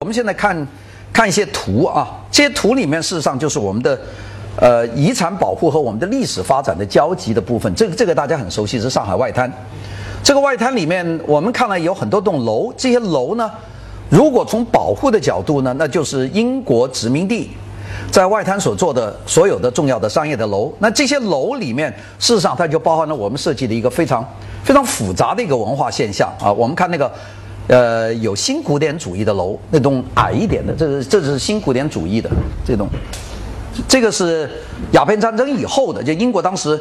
我们现在看看一些图啊，这些图里面事实上就是我们的呃遗产保护和我们的历史发展的交集的部分。这个这个大家很熟悉，是上海外滩。这个外滩里面，我们看了有很多栋楼，这些楼呢，如果从保护的角度呢，那就是英国殖民地在外滩所做的所有的重要的商业的楼。那这些楼里面，事实上它就包含了我们设计的一个非常非常复杂的一个文化现象啊。我们看那个。呃，有新古典主义的楼，那栋矮一点的，这是这是新古典主义的这栋，这个是鸦片战争以后的，就英国当时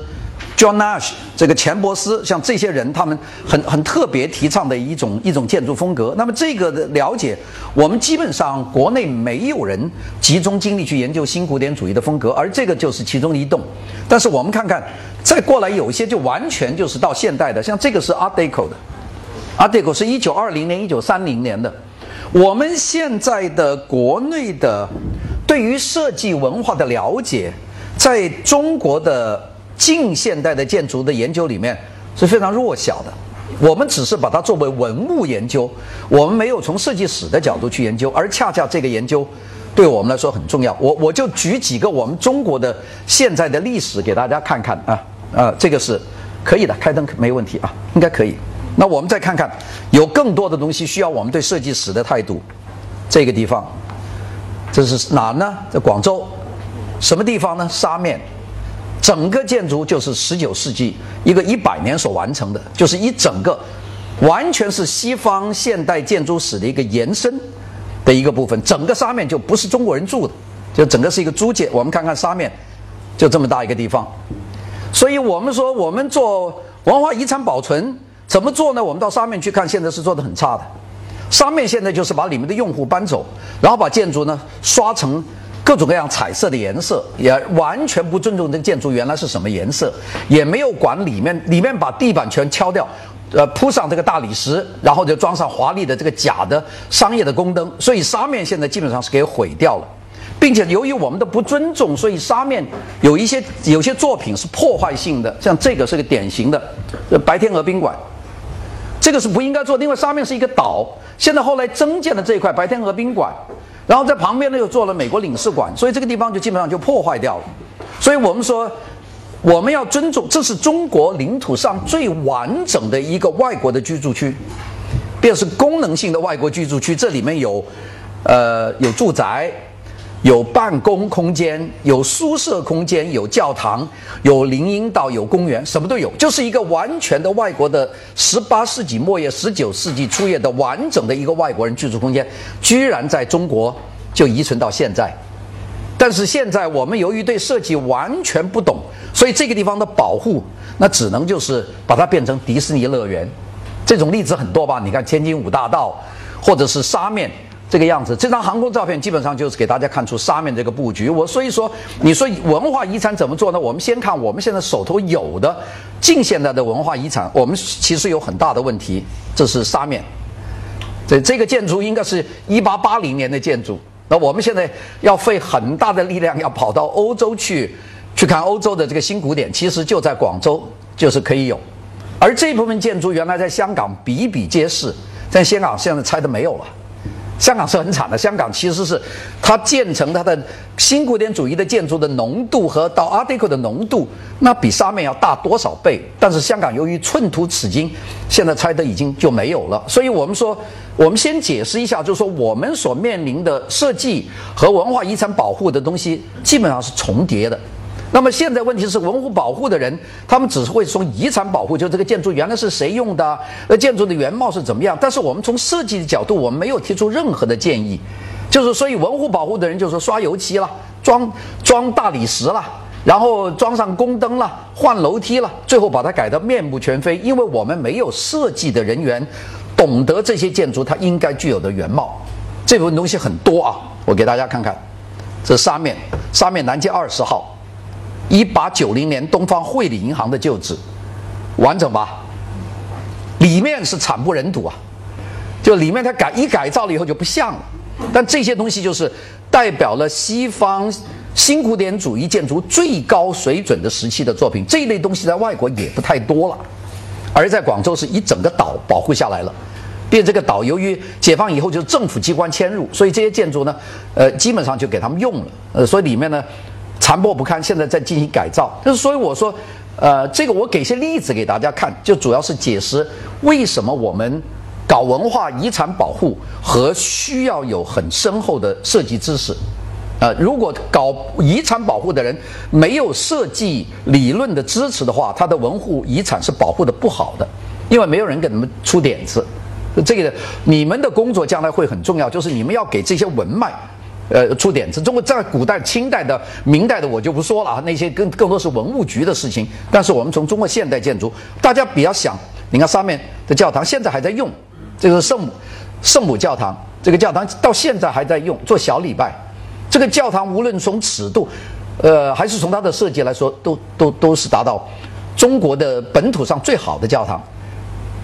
John Nash 这个钱伯斯，像这些人，他们很很特别提倡的一种一种建筑风格。那么这个的了解，我们基本上国内没有人集中精力去研究新古典主义的风格，而这个就是其中一栋。但是我们看看，再过来有一些就完全就是到现代的，像这个是 Art Deco 的。阿迪 o 是一九二零年、一九三零年的。我们现在的国内的对于设计文化的了解，在中国的近现代的建筑的研究里面是非常弱小的。我们只是把它作为文物研究，我们没有从设计史的角度去研究，而恰恰这个研究对我们来说很重要。我我就举几个我们中国的现在的历史给大家看看啊啊，这个是可以的，开灯没问题啊，应该可以。那我们再看看，有更多的东西需要我们对设计史的态度。这个地方，这是哪呢？在广州，什么地方呢？沙面，整个建筑就是十九世纪一个一百年所完成的，就是一整个，完全是西方现代建筑史的一个延伸的一个部分。整个沙面就不是中国人住的，就整个是一个租界。我们看看沙面，就这么大一个地方。所以我们说，我们做文化遗产保存。怎么做呢？我们到上面去看，现在是做的很差的。上面现在就是把里面的用户搬走，然后把建筑呢刷成各种各样彩色的颜色，也完全不尊重这个建筑原来是什么颜色，也没有管里面，里面把地板全敲掉，呃，铺上这个大理石，然后就装上华丽的这个假的商业的宫灯，所以沙面现在基本上是给毁掉了，并且由于我们的不尊重，所以沙面有一些有些作品是破坏性的，像这个是个典型的白天鹅宾馆。这个是不应该做，因为上面是一个岛。现在后来增建了这一块白天鹅宾馆，然后在旁边呢又做了美国领事馆，所以这个地方就基本上就破坏掉了。所以我们说，我们要尊重，这是中国领土上最完整的一个外国的居住区，便是功能性的外国居住区。这里面有，呃，有住宅。有办公空间，有宿舍空间，有教堂，有林荫道，有公园，什么都有，就是一个完全的外国的十八世纪末叶、十九世纪初叶的完整的一个外国人居住空间，居然在中国就遗存到现在。但是现在我们由于对设计完全不懂，所以这个地方的保护，那只能就是把它变成迪士尼乐园。这种例子很多吧？你看天津五大道，或者是沙面。这个样子，这张航空照片基本上就是给大家看出沙面这个布局。我所以说，你说文化遗产怎么做呢？我们先看我们现在手头有的近现代的文化遗产，我们其实有很大的问题。这是沙面，这这个建筑应该是一八八零年的建筑。那我们现在要费很大的力量，要跑到欧洲去去看欧洲的这个新古典，其实就在广州就是可以有。而这部分建筑原来在香港比比皆是，在香港现在拆的没有了。香港是很惨的。香港其实是它建成它的新古典主义的建筑的浓度和到 Art Deco 的浓度，那比沙面要大多少倍？但是香港由于寸土尺金，现在拆的已经就没有了。所以我们说，我们先解释一下，就是说我们所面临的设计和文化遗产保护的东西基本上是重叠的。那么现在问题是，文物保护的人，他们只是会从遗产保护，就这个建筑原来是谁用的，呃，建筑的原貌是怎么样。但是我们从设计的角度，我们没有提出任何的建议，就是所以文物保护的人就说刷油漆了，装装大理石了，然后装上宫灯了，换楼梯了，最后把它改得面目全非，因为我们没有设计的人员懂得这些建筑它应该具有的原貌。这部分东西很多啊，我给大家看看，这上面上面南街二十号。一八九零年东方汇理银行的旧址，完整吧？里面是惨不忍睹啊！就里面它改一改造了以后就不像了。但这些东西就是代表了西方新古典主义建筑最高水准的时期的作品。这一类东西在外国也不太多了，而在广州是一整个岛保护下来了。并这个岛由于解放以后就是政府机关迁入，所以这些建筑呢，呃，基本上就给他们用了。呃，所以里面呢残破不堪，现在在进行改造。就是所以我说，呃，这个我给些例子给大家看，就主要是解释为什么我们搞文化遗产保护和需要有很深厚的设计知识。呃，如果搞遗产保护的人没有设计理论的支持的话，他的文物遗产是保护的不好的，因为没有人给他们出点子。这个你们的工作将来会很重要，就是你们要给这些文脉，呃，出点子。中国在古代、清代的、明代的我就不说了啊，那些更更多是文物局的事情。但是我们从中国现代建筑，大家比较想，你看上面的教堂现在还在用，这个圣母圣母教堂，这个教堂到现在还在用做小礼拜。这个教堂无论从尺度，呃，还是从它的设计来说，都都都是达到中国的本土上最好的教堂。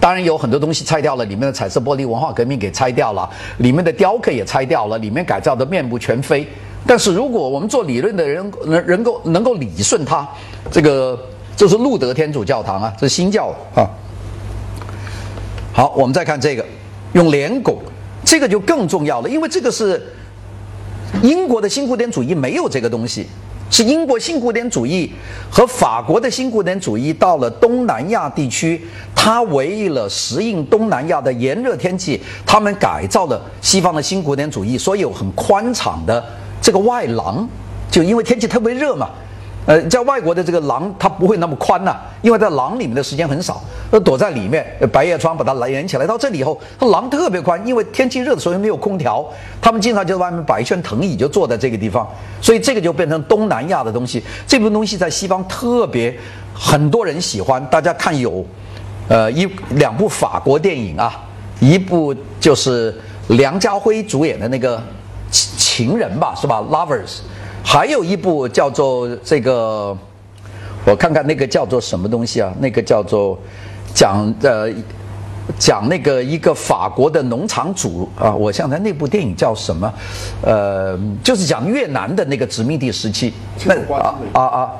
当然有很多东西拆掉了，里面的彩色玻璃文化革命给拆掉了，里面的雕刻也拆掉了，里面改造的面目全非。但是如果我们做理论的人能能够能够理顺它，这个这是路德天主教堂啊，这是新教啊。好，我们再看这个，用连拱，这个就更重要了，因为这个是。英国的新古典主义没有这个东西，是英国新古典主义和法国的新古典主义到了东南亚地区，它为了适应东南亚的炎热天气，他们改造了西方的新古典主义，所以有很宽敞的这个外廊，就因为天气特别热嘛。呃，在外国的这个廊它不会那么宽呐，因为在廊里面的时间很少，都躲在里面，百叶窗把它连起来。到这里以后，它廊特别宽，因为天气热的时候又没有空调，他们经常就在外面摆一圈藤椅，就坐在这个地方。所以这个就变成东南亚的东西。这部东西在西方特别很多人喜欢。大家看有，呃，一两部法国电影啊，一部就是梁家辉主演的那个情人吧，是吧？Lovers。还有一部叫做这个，我看看那个叫做什么东西啊？那个叫做讲呃讲那个一个法国的农场主啊，我想想那部电影叫什么？呃，就是讲越南的那个殖民地时期。那啊啊啊！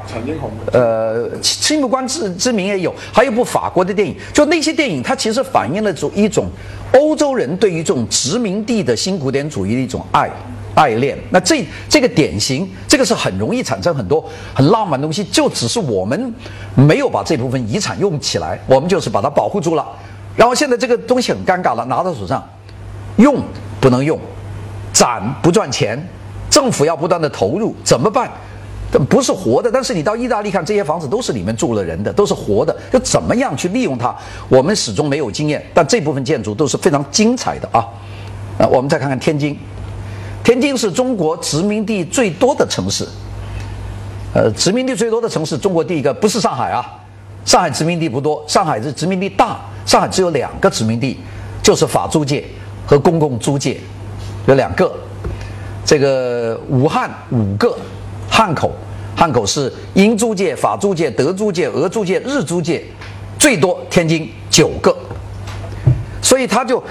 呃，青木关之之名也有，还有部法国的电影，就那些电影，它其实反映了种一种欧洲人对于这种殖民地的新古典主义的一种爱。爱恋，那这这个典型，这个是很容易产生很多很浪漫的东西，就只是我们没有把这部分遗产用起来，我们就是把它保护住了。然后现在这个东西很尴尬了，拿到手上，用不能用，展不赚钱，政府要不断的投入，怎么办？不是活的，但是你到意大利看，这些房子都是里面住了人的，都是活的，就怎么样去利用它？我们始终没有经验，但这部分建筑都是非常精彩的啊。啊，我们再看看天津。天津是中国殖民地最多的城市，呃，殖民地最多的城市，中国第一个不是上海啊，上海殖民地不多，上海是殖民地大，上海只有两个殖民地，就是法租界和公共租界，有两个，这个武汉五个，汉口，汉口是英租界、法租界、德租界、俄租界、日租界，最多天津九个，所以他就。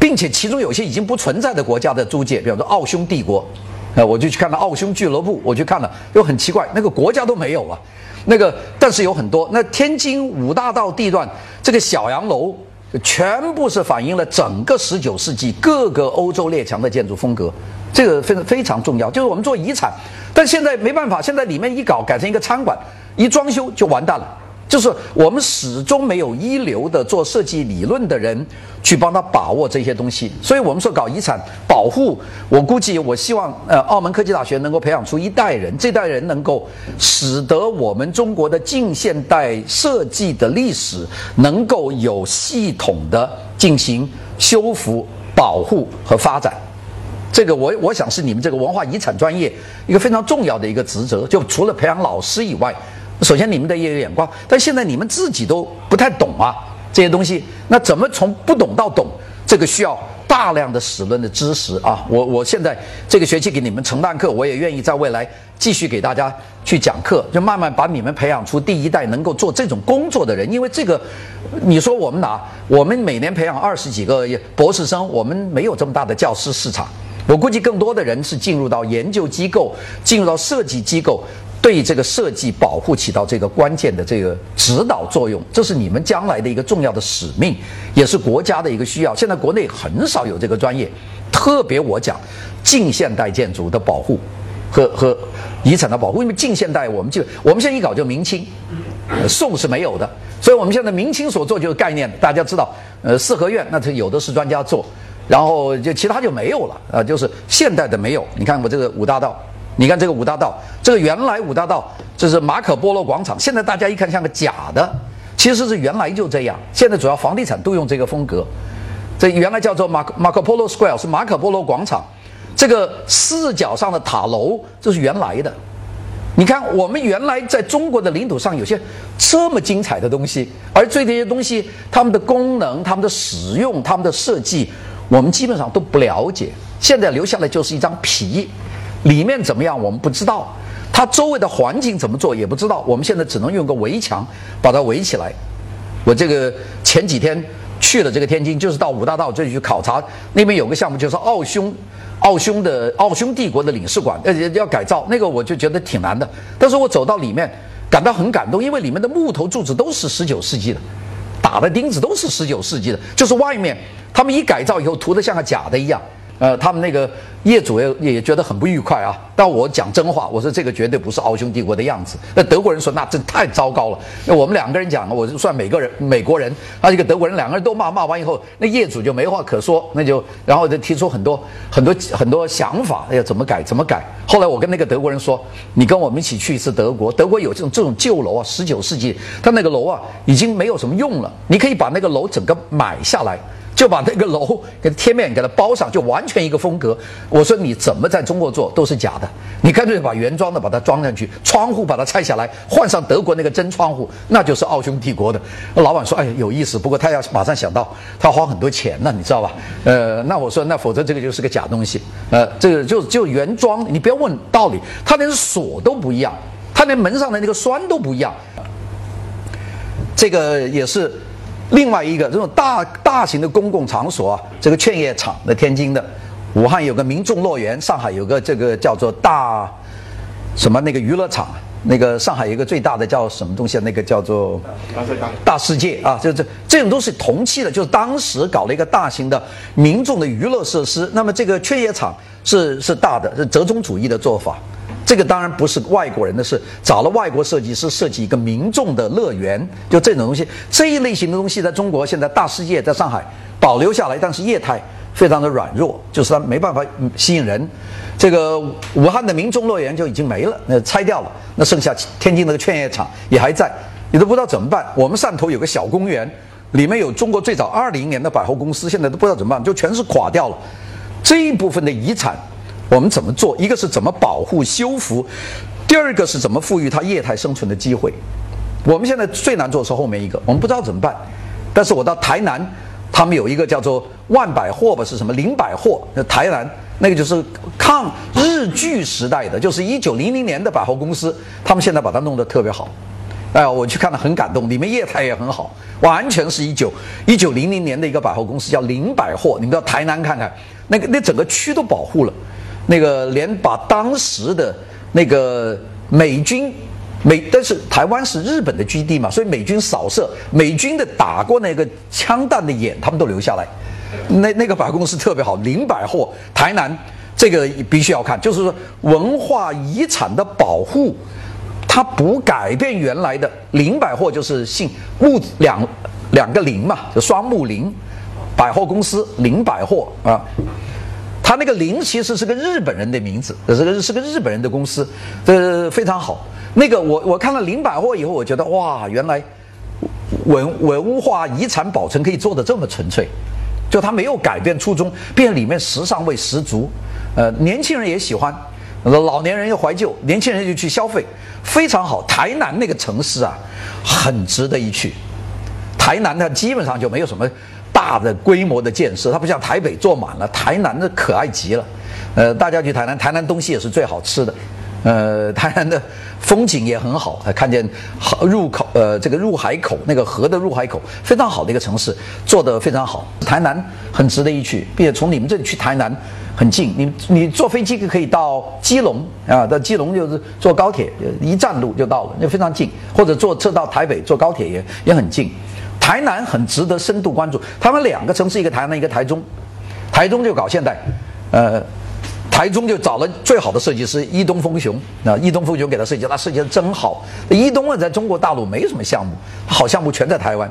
并且其中有些已经不存在的国家的租界，比方说奥匈帝国，呃，我就去看了奥匈俱乐部，我去看了，又很奇怪，那个国家都没有啊，那个但是有很多。那天津五大道地段这个小洋楼，全部是反映了整个十九世纪各个欧洲列强的建筑风格，这个非非常重要。就是我们做遗产，但现在没办法，现在里面一搞改成一个餐馆，一装修就完蛋了。就是我们始终没有一流的做设计理论的人去帮他把握这些东西，所以我们说搞遗产保护，我估计我希望呃澳门科技大学能够培养出一代人，这代人能够使得我们中国的近现代设计的历史能够有系统的进行修复、保护和发展。这个我我想是你们这个文化遗产专业一个非常重要的一个职责，就除了培养老师以外。首先，你们的业余眼光，但现在你们自己都不太懂啊，这些东西，那怎么从不懂到懂？这个需要大量的史论的知识啊！我我现在这个学期给你们承担课，我也愿意在未来继续给大家去讲课，就慢慢把你们培养出第一代能够做这种工作的人。因为这个，你说我们哪？我们每年培养二十几个博士生，我们没有这么大的教师市场。我估计更多的人是进入到研究机构，进入到设计机构。对这个设计保护起到这个关键的这个指导作用，这是你们将来的一个重要的使命，也是国家的一个需要。现在国内很少有这个专业，特别我讲近现代建筑的保护和和遗产的保护，因为近现代我们就我们现在一搞就明清，宋是没有的，所以我们现在明清所做就是概念，大家知道，呃，四合院那它有的是专家做，然后就其他就没有了啊，就是现代的没有。你看我这个五大道。你看这个五大道，这个原来五大道这是马可波罗广场，现在大家一看像个假的，其实是原来就这样。现在主要房地产都用这个风格，这原来叫做马马可波罗 Square 是马可波罗广场，这个四角上的塔楼这是原来的。你看我们原来在中国的领土上有些这么精彩的东西，而对这些东西它们的功能、它们的使用、它们的设计，我们基本上都不了解。现在留下来就是一张皮。里面怎么样？我们不知道，它周围的环境怎么做也不知道。我们现在只能用个围墙把它围起来。我这个前几天去了这个天津，就是到五大道这里去考察，那边有个项目就是奥匈，奥匈的奥匈帝国的领事馆，呃，要改造那个，我就觉得挺难的。但是我走到里面，感到很感动，因为里面的木头柱子都是十九世纪的，打的钉子都是十九世纪的，就是外面他们一改造以后涂的像个假的一样。呃，他们那个业主也也觉得很不愉快啊。但我讲真话，我说这个绝对不是奥匈帝国的样子。那德国人说那真太糟糕了。那我们两个人讲，我就算美国人，美国人，他一个德国人，两个人都骂骂完以后，那业主就没话可说，那就然后就提出很多很多很多想法，哎呀怎么改怎么改。后来我跟那个德国人说，你跟我们一起去一次德国，德国有这种这种旧楼啊，十九世纪，他那个楼啊已经没有什么用了，你可以把那个楼整个买下来。就把那个楼给贴面给它包上，就完全一个风格。我说你怎么在中国做都是假的，你干脆把原装的把它装上去，窗户把它拆下来，换上德国那个真窗户，那就是奥匈帝国的。老板说：“哎，有意思。”不过他要马上想到，他花很多钱呢，你知道吧？呃，那我说，那否则这个就是个假东西。呃，这个就就原装，你不要问道理，他连锁都不一样，他连门上的那个栓都不一样。这个也是。另外一个这种大大型的公共场所啊，这个劝业场的天津的，武汉有个民众乐园，上海有个这个叫做大什么那个娱乐场，那个上海有一个最大的叫什么东西啊？那个叫做大世界啊，就这这种都是同期的，就是当时搞了一个大型的民众的娱乐设施。那么这个劝业场是是大的，是折中主义的做法。这个当然不是外国人的事，找了外国设计师设计一个民众的乐园，就这种东西，这一类型的东西在中国现在大世界在上海保留下来，但是业态非常的软弱，就是它没办法吸引人。这个武汉的民众乐园就已经没了，那拆掉了，那剩下天津那个劝业场也还在，你都不知道怎么办。我们汕头有个小公园，里面有中国最早二零年的百货公司，现在都不知道怎么办，就全是垮掉了。这一部分的遗产。我们怎么做？一个是怎么保护修复，第二个是怎么赋予它业态生存的机会。我们现在最难做的是后面一个，我们不知道怎么办。但是我到台南，他们有一个叫做万百货吧，是什么零百货？那台南那个就是抗日据时代的，就是一九零零年的百货公司，他们现在把它弄得特别好。哎，我去看了很感动，里面业态也很好，完全是一九一九零零年的一个百货公司，叫零百货。你们到台南看看，那个那整个区都保护了。那个连把当时的那个美军美，但是台湾是日本的基地嘛，所以美军扫射美军的打过那个枪弹的眼，他们都留下来。那那个百货公司特别好，零百货台南这个必须要看，就是说文化遗产的保护，它不改变原来的零百货就是姓木两两个零嘛，就双木林百货公司零百货啊。他那个林其实是个日本人的名字，这个是个日本人的公司，这非常好。那个我我看了林百货以后，我觉得哇，原来文文化遗产保存可以做的这么纯粹，就他没有改变初衷，变里面时尚味十足。呃，年轻人也喜欢，老年人又怀旧，年轻人就去消费，非常好。台南那个城市啊，很值得一去。台南它基本上就没有什么。大的规模的建设，它不像台北坐满了，台南的可爱极了。呃，大家去台南，台南东西也是最好吃的。呃，台南的风景也很好，看见好入口，呃，这个入海口那个河的入海口，非常好的一个城市，做得非常好。台南很值得一去，并且从你们这里去台南很近，你你坐飞机可以到基隆啊，到基隆就是坐高铁一站路就到了，那非常近，或者坐车到台北坐高铁也也很近。台南很值得深度关注，他们两个城市，一个台南，一个台中，台中就搞现代，呃。台中就找了最好的设计师伊东丰雄，那伊东丰雄给他设计，他设计的真好。伊东啊，在中国大陆没什么项目，好项目全在台湾。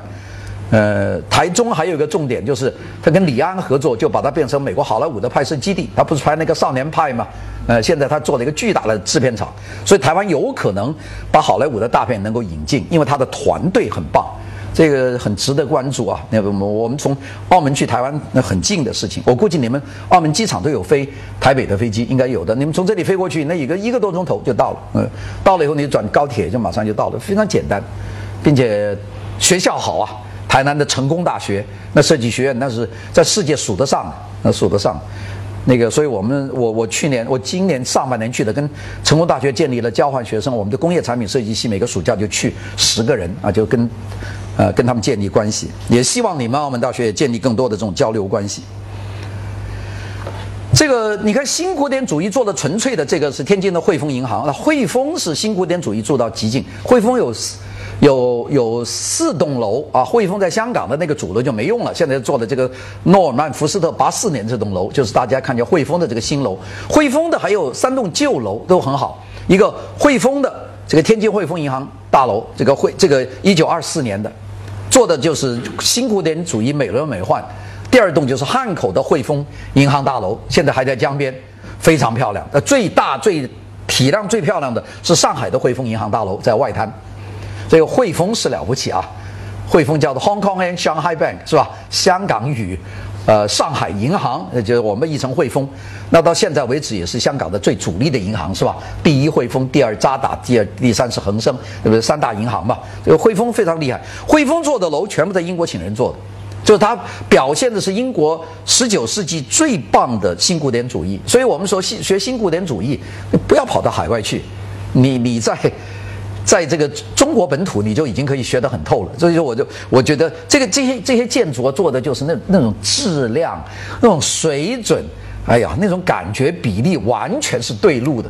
呃，台中还有一个重点就是，他跟李安合作，就把它变成美国好莱坞的拍摄基地。他不是拍那个《少年派》吗？呃，现在他做了一个巨大的制片厂，所以台湾有可能把好莱坞的大片能够引进，因为他的团队很棒。这个很值得关注啊！那我们我们从澳门去台湾那很近的事情，我估计你们澳门机场都有飞台北的飞机，应该有的。你们从这里飞过去，那一个一个多钟头就到了。嗯，到了以后你转高铁就马上就到了，非常简单，并且学校好啊。台南的成功大学那设计学院那是在世界数得上，那数得上。那个，所以我们我我去年我今年上半年去的，跟成功大学建立了交换学生，我们的工业产品设计系每个暑假就去十个人啊，就跟。呃，跟他们建立关系，也希望你们澳门大学也建立更多的这种交流关系。这个你看，新古典主义做的纯粹的这个是天津的汇丰银行，那汇丰是新古典主义做到极境。汇丰有有有四栋楼啊，汇丰在香港的那个主楼就没用了，现在做的这个诺尔曼福斯特八四年这栋楼，就是大家看见汇丰的这个新楼。汇丰的还有三栋旧楼都很好，一个汇丰的这个天津汇丰银行大楼，这个汇这个一九二四年的。做的就是新古典主义美轮美奂。第二栋就是汉口的汇丰银行大楼，现在还在江边，非常漂亮。那最大、最体量最漂亮的是上海的汇丰银行大楼，在外滩。这个汇丰是了不起啊，汇丰叫做 Hong Kong and Shanghai Bank 是吧？香港语。呃，上海银行，那就是我们译成汇丰，那到现在为止也是香港的最主力的银行，是吧？第一汇丰，第二渣打，第二第三是恒生，对不对？三大银行嘛。这个汇丰非常厉害，汇丰做的楼全部在英国请人做的，就是它表现的是英国十九世纪最棒的新古典主义。所以我们说新学新古典主义，不要跑到海外去，你你在。在这个中国本土，你就已经可以学得很透了。所以说，我就我觉得这个这些这些建筑做的就是那那种质量、那种水准，哎呀，那种感觉比例完全是对路的。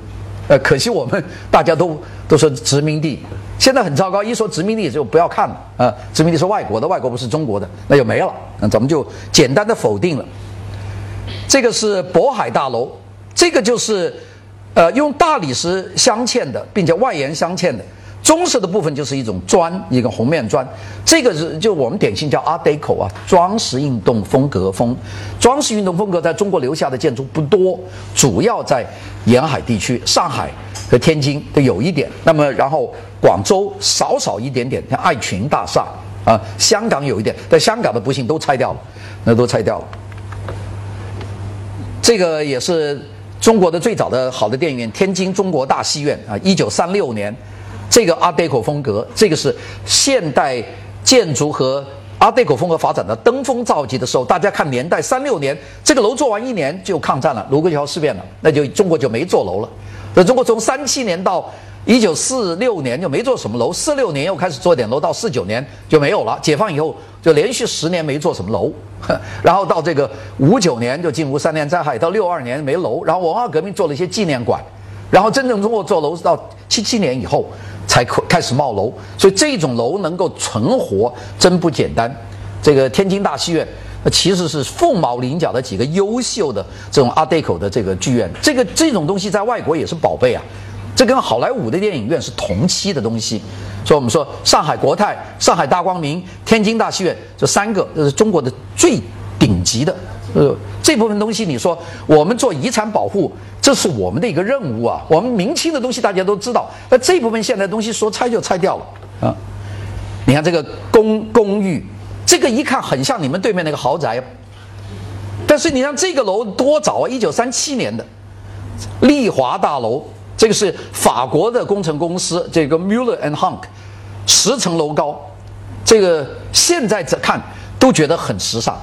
呃，可惜我们大家都都说殖民地，现在很糟糕。一说殖民地就不要看了啊，殖民地是外国的，外国不是中国的，那就没了。那咱们就简单的否定了。这个是渤海大楼，这个就是呃用大理石镶嵌的，并且外延镶嵌的。棕色的部分就是一种砖，一个红面砖，这个是就我们典型叫 Art Deco 啊，装饰运动风格风。装饰运动风格在中国留下的建筑不多，主要在沿海地区，上海和天津都有一点。那么然后广州少少一点点，像爱群大厦啊，香港有一点，但香港的不幸都拆掉了，那都拆掉了。这个也是中国的最早的好的电影院——天津中国大戏院啊，一九三六年。这个阿黛口风格，这个是现代建筑和阿黛口风格发展的登峰造极的时候。大家看年代，三六年这个楼做完一年就抗战了，卢沟桥事变了，那就中国就没做楼了。那中国从三七年到一九四六年就没做什么楼，四六年又开始做点楼，到四九年就没有了。解放以后就连续十年没做什么楼，然后到这个五九年就进入三年灾害，到六二年没楼，然后文化革命做了一些纪念馆，然后真正中国做楼是到七七年以后。才开开始冒楼，所以这种楼能够存活真不简单。这个天津大戏院，那其实是凤毛麟角的几个优秀的这种 Art Deco 的这个剧院。这个这种东西在外国也是宝贝啊，这跟好莱坞的电影院是同期的东西。所以我们说，上海国泰、上海大光明、天津大戏院这三个，这是中国的最顶级的。呃，这部分东西，你说我们做遗产保护。这是我们的一个任务啊！我们明清的东西大家都知道，那这部分现代东西说拆就拆掉了啊！你看这个公公寓，这个一看很像你们对面那个豪宅，但是你看这个楼多早啊！一九三七年的丽华大楼，这个是法国的工程公司，这个 Muller and Hunk，十层楼高，这个现在在看都觉得很时尚。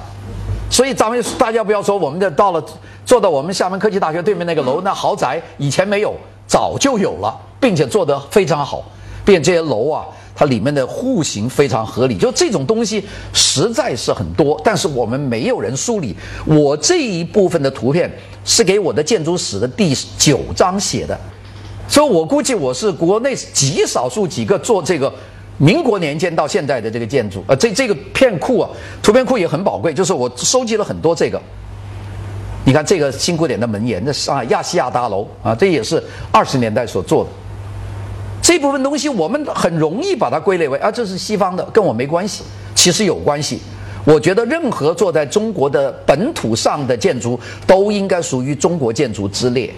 所以咱们大家不要说，我们的到了做到我们厦门科技大学对面那个楼，那豪宅以前没有，早就有了，并且做得非常好，并且这些楼啊，它里面的户型非常合理。就这种东西实在是很多，但是我们没有人梳理。我这一部分的图片是给我的建筑史的第九章写的，所以我估计我是国内极少数几个做这个。民国年间到现在的这个建筑，呃，这这个片库啊，图片库也很宝贵，就是我收集了很多这个。你看这个新古典的门檐，这上海亚细亚大楼啊，这也是二十年代所做的。这部分东西我们很容易把它归类为啊，这是西方的，跟我没关系。其实有关系。我觉得任何坐在中国的本土上的建筑，都应该属于中国建筑之列。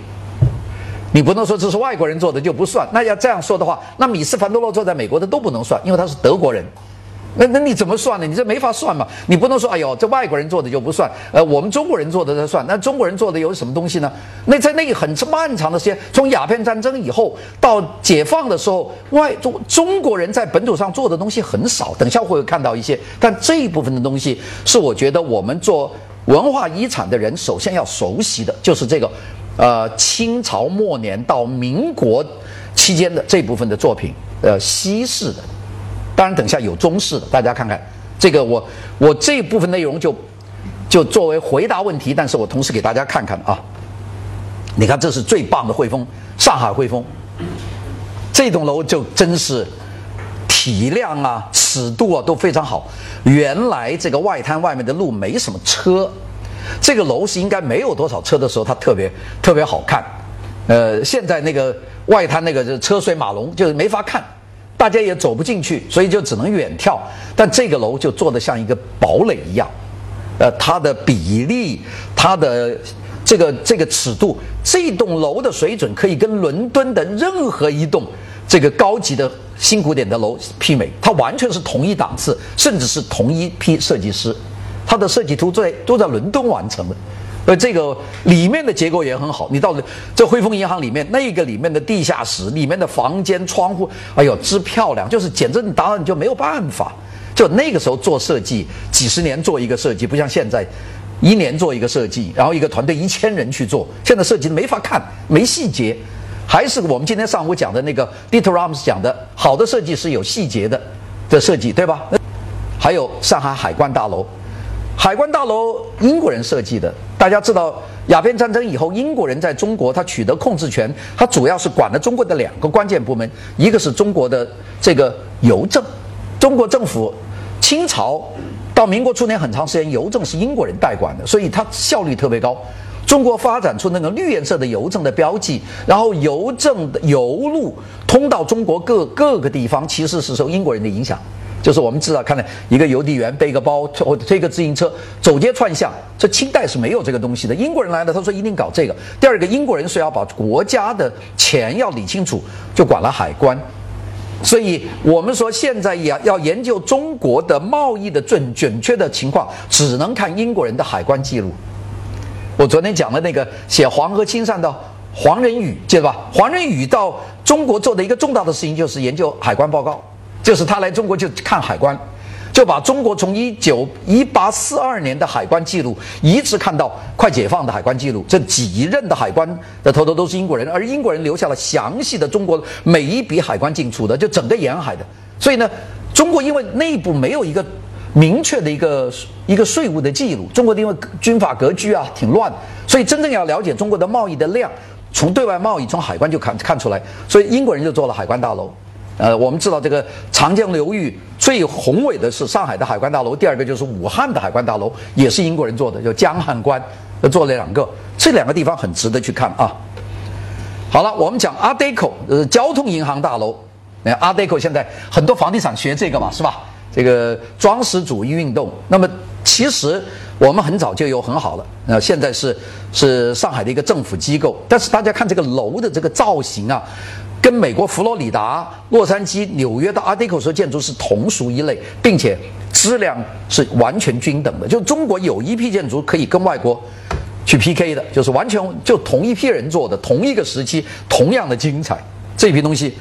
你不能说这是外国人做的就不算，那要这样说的话，那米斯凡多洛坐在美国的都不能算，因为他是德国人。那那你怎么算呢？你这没法算嘛。你不能说，哎呦，这外国人做的就不算，呃，我们中国人做的才算。那中国人做的有什么东西呢？那在那个很漫长的时间，从鸦片战争以后到解放的时候，外中中国人在本土上做的东西很少。等下会看到一些，但这一部分的东西是我觉得我们做文化遗产的人首先要熟悉的，就是这个。呃，清朝末年到民国期间的这部分的作品，呃，西式的，当然等下有中式的，大家看看这个，我我这部分内容就就作为回答问题，但是我同时给大家看看啊，你看这是最棒的汇丰，上海汇丰，这栋楼就真是体量啊、尺度啊都非常好，原来这个外滩外面的路没什么车。这个楼是应该没有多少车的时候，它特别特别好看。呃，现在那个外滩那个车水马龙，就是没法看，大家也走不进去，所以就只能远眺。但这个楼就做的像一个堡垒一样，呃，它的比例，它的这个这个尺度，这栋楼的水准可以跟伦敦的任何一栋这个高级的新古典的楼媲美，它完全是同一档次，甚至是同一批设计师。它的设计图在都在伦敦完成的，呃，这个里面的结构也很好。你到这汇丰银行里面，那个里面的地下室里面的房间窗户，哎呦，之漂亮，就是简直你当然就没有办法。就那个时候做设计，几十年做一个设计，不像现在一年做一个设计，然后一个团队一千人去做，现在设计没法看，没细节。还是我们今天上午讲的那个 Dieter Rams 讲的，好的设计是有细节的的设计，对吧？还有上海海关大楼。海关大楼英国人设计的，大家知道鸦片战争以后，英国人在中国他取得控制权，他主要是管了中国的两个关键部门，一个是中国的这个邮政，中国政府清朝到民国初年很长时间邮政是英国人代管的，所以它效率特别高。中国发展出那个绿颜色的邮政的标记，然后邮政的邮路通到中国各各个地方，其实是受英国人的影响。就是我们知道，看到一个邮递员背个包或推个自行车走街串巷，这清代是没有这个东西的。英国人来了，他说一定搞这个。第二个，英国人是要把国家的钱要理清楚，就管了海关。所以我们说现在要要研究中国的贸易的准准确的情况，只能看英国人的海关记录。我昨天讲的那个写黄河清善的黄仁宇，记得吧？黄仁宇到中国做的一个重大的事情就是研究海关报告。就是他来中国就看海关，就把中国从一九一八四二年的海关记录一直看到快解放的海关记录，这几任的海关的头头都是英国人，而英国人留下了详细的中国每一笔海关进出的，就整个沿海的。所以呢，中国因为内部没有一个明确的一个一个税务的记录，中国因为军阀割据啊挺乱，所以真正要了解中国的贸易的量，从对外贸易从海关就看看出来，所以英国人就做了海关大楼。呃，我们知道这个长江流域最宏伟的是上海的海关大楼，第二个就是武汉的海关大楼，也是英国人做的，叫江汉关，做了两个，这两个地方很值得去看啊。好了，我们讲阿德 o 呃，交通银行大楼，那阿德 o 现在很多房地产学这个嘛，是吧？这个装饰主义运动，那么其实我们很早就有很好了，呃，现在是是上海的一个政府机构，但是大家看这个楼的这个造型啊。跟美国佛罗里达、洛杉矶、纽约的 Art Deco 建筑是同属一类，并且质量是完全均等的。就中国有一批建筑可以跟外国去 PK 的，就是完全就同一批人做的，同一个时期，同样的精彩这批东西。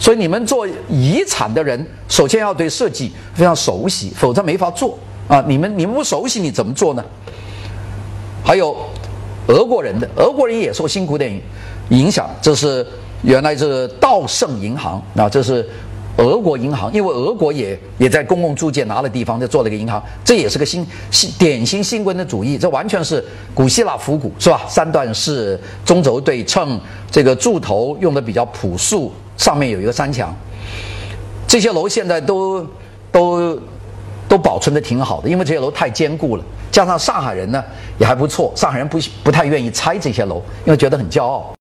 所以你们做遗产的人，首先要对设计非常熟悉，否则没法做啊！你们你们不熟悉，你怎么做呢？还有俄国人的，俄国人也受新古典影响，这是。原来是道盛银行啊，这是俄国银行，因为俄国也也在公共租界拿了地方，就做了一个银行，这也是个新新典型新规的主义，这完全是古希腊复古，是吧？三段式、中轴对称，这个柱头用的比较朴素，上面有一个山墙。这些楼现在都都都保存的挺好的，因为这些楼太坚固了，加上上海人呢也还不错，上海人不不太愿意拆这些楼，因为觉得很骄傲。